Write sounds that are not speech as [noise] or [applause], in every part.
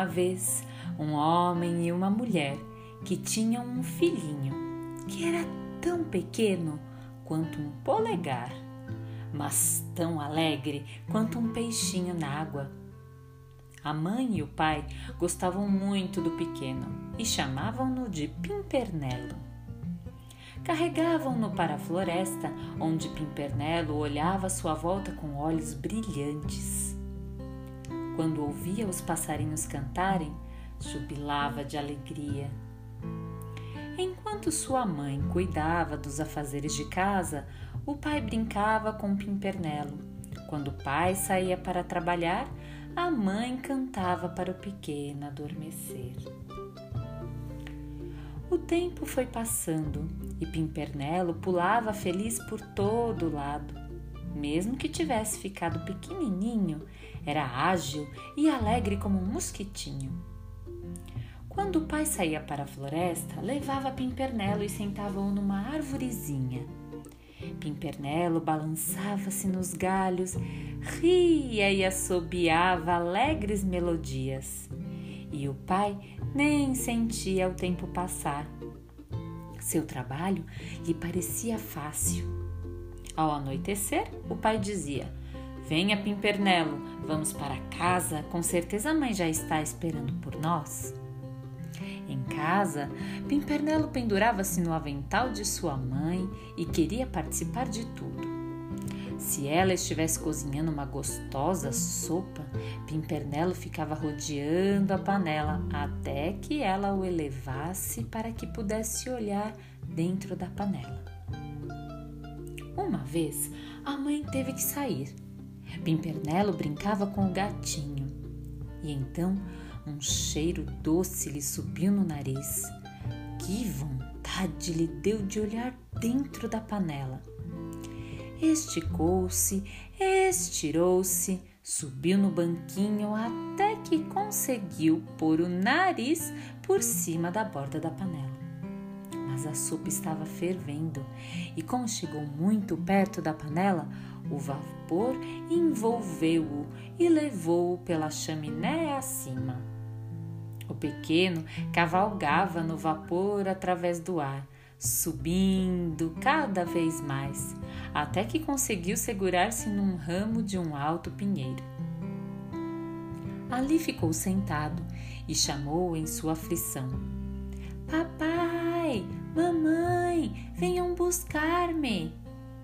uma vez um homem e uma mulher que tinham um filhinho que era tão pequeno quanto um polegar, mas tão alegre quanto um peixinho na água. A mãe e o pai gostavam muito do pequeno e chamavam-no de Pimpernelo. Carregavam-no para a floresta, onde Pimpernelo olhava sua volta com olhos brilhantes. Quando ouvia os passarinhos cantarem, jubilava de alegria. Enquanto sua mãe cuidava dos afazeres de casa, o pai brincava com Pimpernelo. Quando o pai saía para trabalhar, a mãe cantava para o pequeno adormecer. O tempo foi passando e Pimpernelo pulava feliz por todo lado. Mesmo que tivesse ficado pequenininho, era ágil e alegre como um mosquitinho. Quando o pai saía para a floresta, levava Pimpernelo e sentava-o numa arvorezinha. Pimpernelo balançava-se nos galhos, ria e assobiava alegres melodias. E o pai nem sentia o tempo passar. Seu trabalho lhe parecia fácil. Ao anoitecer, o pai dizia: Venha, Pimpernelo, vamos para casa, com certeza a mãe já está esperando por nós. Em casa, Pimpernelo pendurava-se no avental de sua mãe e queria participar de tudo. Se ela estivesse cozinhando uma gostosa sopa, Pimpernelo ficava rodeando a panela até que ela o elevasse para que pudesse olhar dentro da panela. Uma vez, a mãe teve que sair. Pimpernelo brincava com o gatinho. E então um cheiro doce lhe subiu no nariz. Que vontade lhe deu de olhar dentro da panela. Esticou-se, estirou-se, subiu no banquinho até que conseguiu pôr o nariz por cima da borda da panela. Mas a sopa estava fervendo e, como chegou muito perto da panela, o vapor envolveu-o e levou-o pela chaminé acima. O pequeno cavalgava no vapor através do ar, subindo cada vez mais, até que conseguiu segurar-se num ramo de um alto pinheiro. Ali ficou sentado e chamou em sua aflição: Papai, mamãe, venham buscar-me!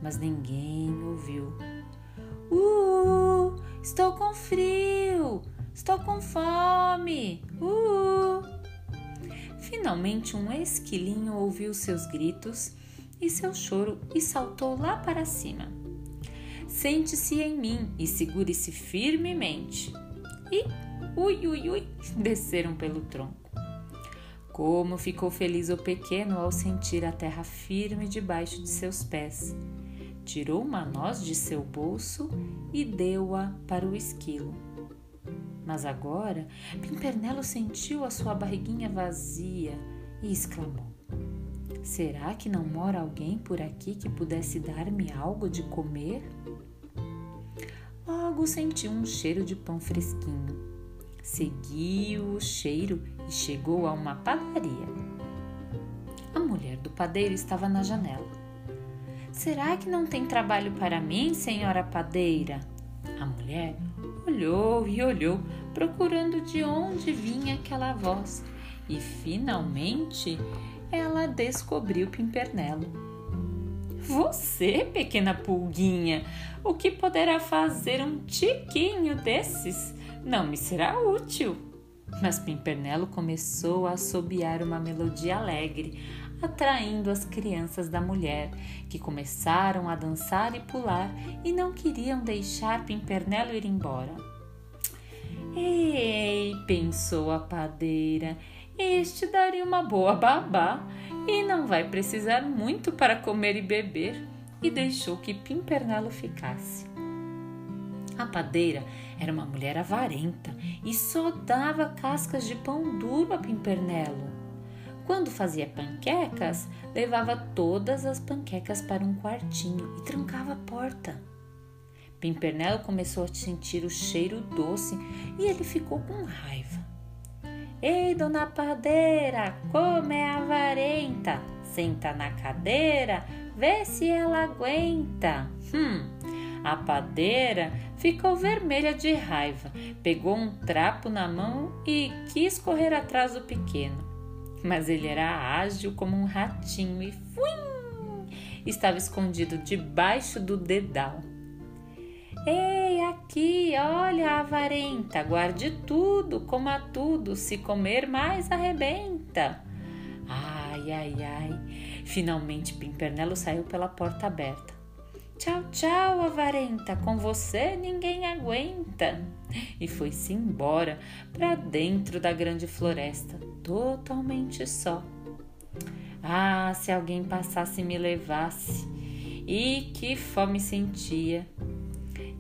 Mas ninguém ouviu. Uh, estou com frio! Estou com fome! Uh! Finalmente, um esquilinho ouviu seus gritos e seu choro e saltou lá para cima. Sente-se em mim e segure-se firmemente. E, ui, ui, ui, [laughs] desceram pelo tronco. Como ficou feliz o pequeno ao sentir a terra firme debaixo de seus pés. Tirou uma noz de seu bolso e deu-a para o esquilo. Mas agora Pimpernelo sentiu a sua barriguinha vazia e exclamou: Será que não mora alguém por aqui que pudesse dar-me algo de comer? Logo sentiu um cheiro de pão fresquinho. Seguiu o cheiro e chegou a uma padaria. A mulher do padeiro estava na janela. Será que não tem trabalho para mim, senhora padeira? A mulher olhou e olhou, procurando de onde vinha aquela voz, e finalmente ela descobriu Pimpernelo. Você, pequena pulguinha, o que poderá fazer um tiquinho desses? Não me será útil. Mas Pimpernelo começou a assobiar uma melodia alegre, atraindo as crianças da mulher, que começaram a dançar e pular e não queriam deixar Pimpernelo ir embora. Ei, pensou a padeira, este daria uma boa babá e não vai precisar muito para comer e beber, e deixou que Pimpernelo ficasse. A padeira era uma mulher avarenta e só dava cascas de pão duro a Pimpernelo. Quando fazia panquecas, levava todas as panquecas para um quartinho e trancava a porta. Pimpernelo começou a sentir o cheiro doce e ele ficou com raiva. Ei, dona padeira, como é avarenta? Senta na cadeira, vê se ela aguenta. Hum, a padeira ficou vermelha de raiva, pegou um trapo na mão e quis correr atrás do pequeno. Mas ele era ágil como um ratinho e fuim, estava escondido debaixo do dedal. Ei, aqui, olha a avarenta, guarde tudo, coma tudo, se comer mais arrebenta. Ai, ai, ai. Finalmente Pimpernelo saiu pela porta aberta. Tchau, tchau, avarenta, com você ninguém aguenta. E foi-se embora para dentro da grande floresta, totalmente só. Ah, se alguém passasse e me levasse! E que fome sentia!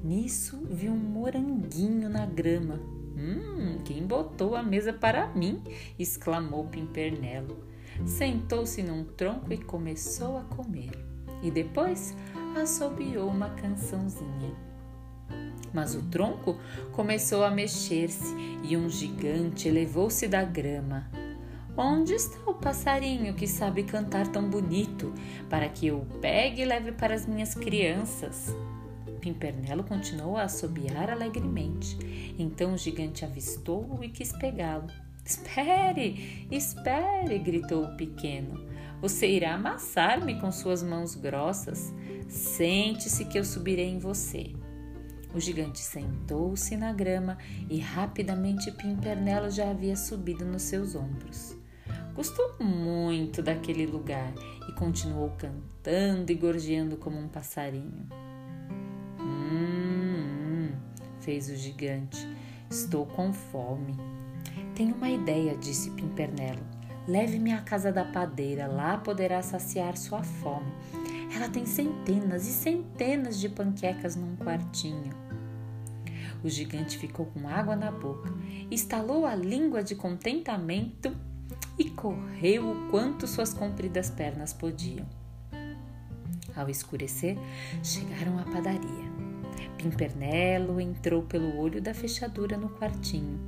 Nisso vi um moranguinho na grama. Hum, quem botou a mesa para mim? exclamou Pimpernelo. Sentou-se num tronco e começou a comer. E depois assobiou uma cançãozinha. Mas o tronco começou a mexer-se e um gigante elevou-se da grama. Onde está o passarinho que sabe cantar tão bonito, para que eu o pegue e leve para as minhas crianças? Pimpernelo continuou a assobiar alegremente. Então o gigante avistou-o e quis pegá-lo. Espere, espere! gritou o pequeno. Você irá amassar-me com suas mãos grossas. Sente-se que eu subirei em você. O gigante sentou-se na grama e rapidamente Pimpernelo já havia subido nos seus ombros. Gostou muito daquele lugar e continuou cantando e gorjeando como um passarinho. Hum, fez o gigante. Estou com fome. Tenho uma ideia, disse Pimpernelo. Leve-me à casa da padeira, lá poderá saciar sua fome. Ela tem centenas e centenas de panquecas num quartinho. O gigante ficou com água na boca, estalou a língua de contentamento e correu o quanto suas compridas pernas podiam. Ao escurecer, chegaram à padaria. Pimpernelo entrou pelo olho da fechadura no quartinho.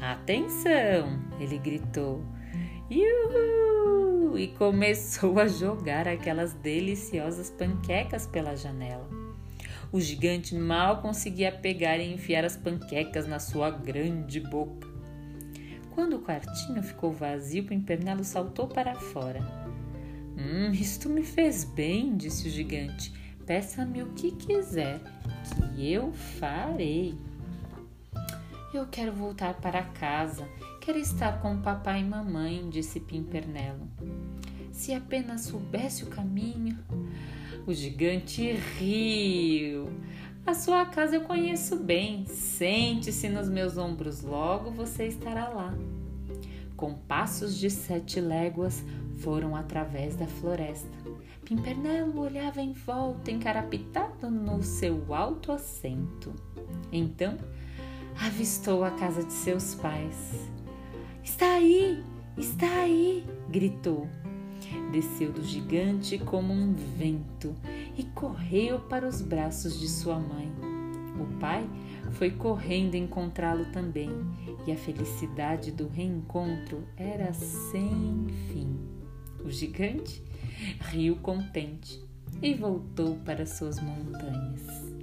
Atenção! ele gritou. E começou a jogar aquelas deliciosas panquecas pela janela. O gigante mal conseguia pegar e enfiar as panquecas na sua grande boca. Quando o quartinho ficou vazio, Pimpernelo saltou para fora. Hum, isto me fez bem, disse o gigante. Peça-me o que quiser, que eu farei. Eu quero voltar para casa Quero estar com papai e mamãe, disse Pimpernelo. Se apenas soubesse o caminho. O gigante riu. A sua casa eu conheço bem. Sente-se nos meus ombros, logo você estará lá. Com passos de sete léguas, foram através da floresta. Pimpernelo olhava em volta, encarapitado no seu alto assento. Então, avistou a casa de seus pais. Está aí! Está aí! gritou. Desceu do gigante como um vento e correu para os braços de sua mãe. O pai foi correndo encontrá-lo também, e a felicidade do reencontro era sem fim. O gigante riu contente e voltou para suas montanhas.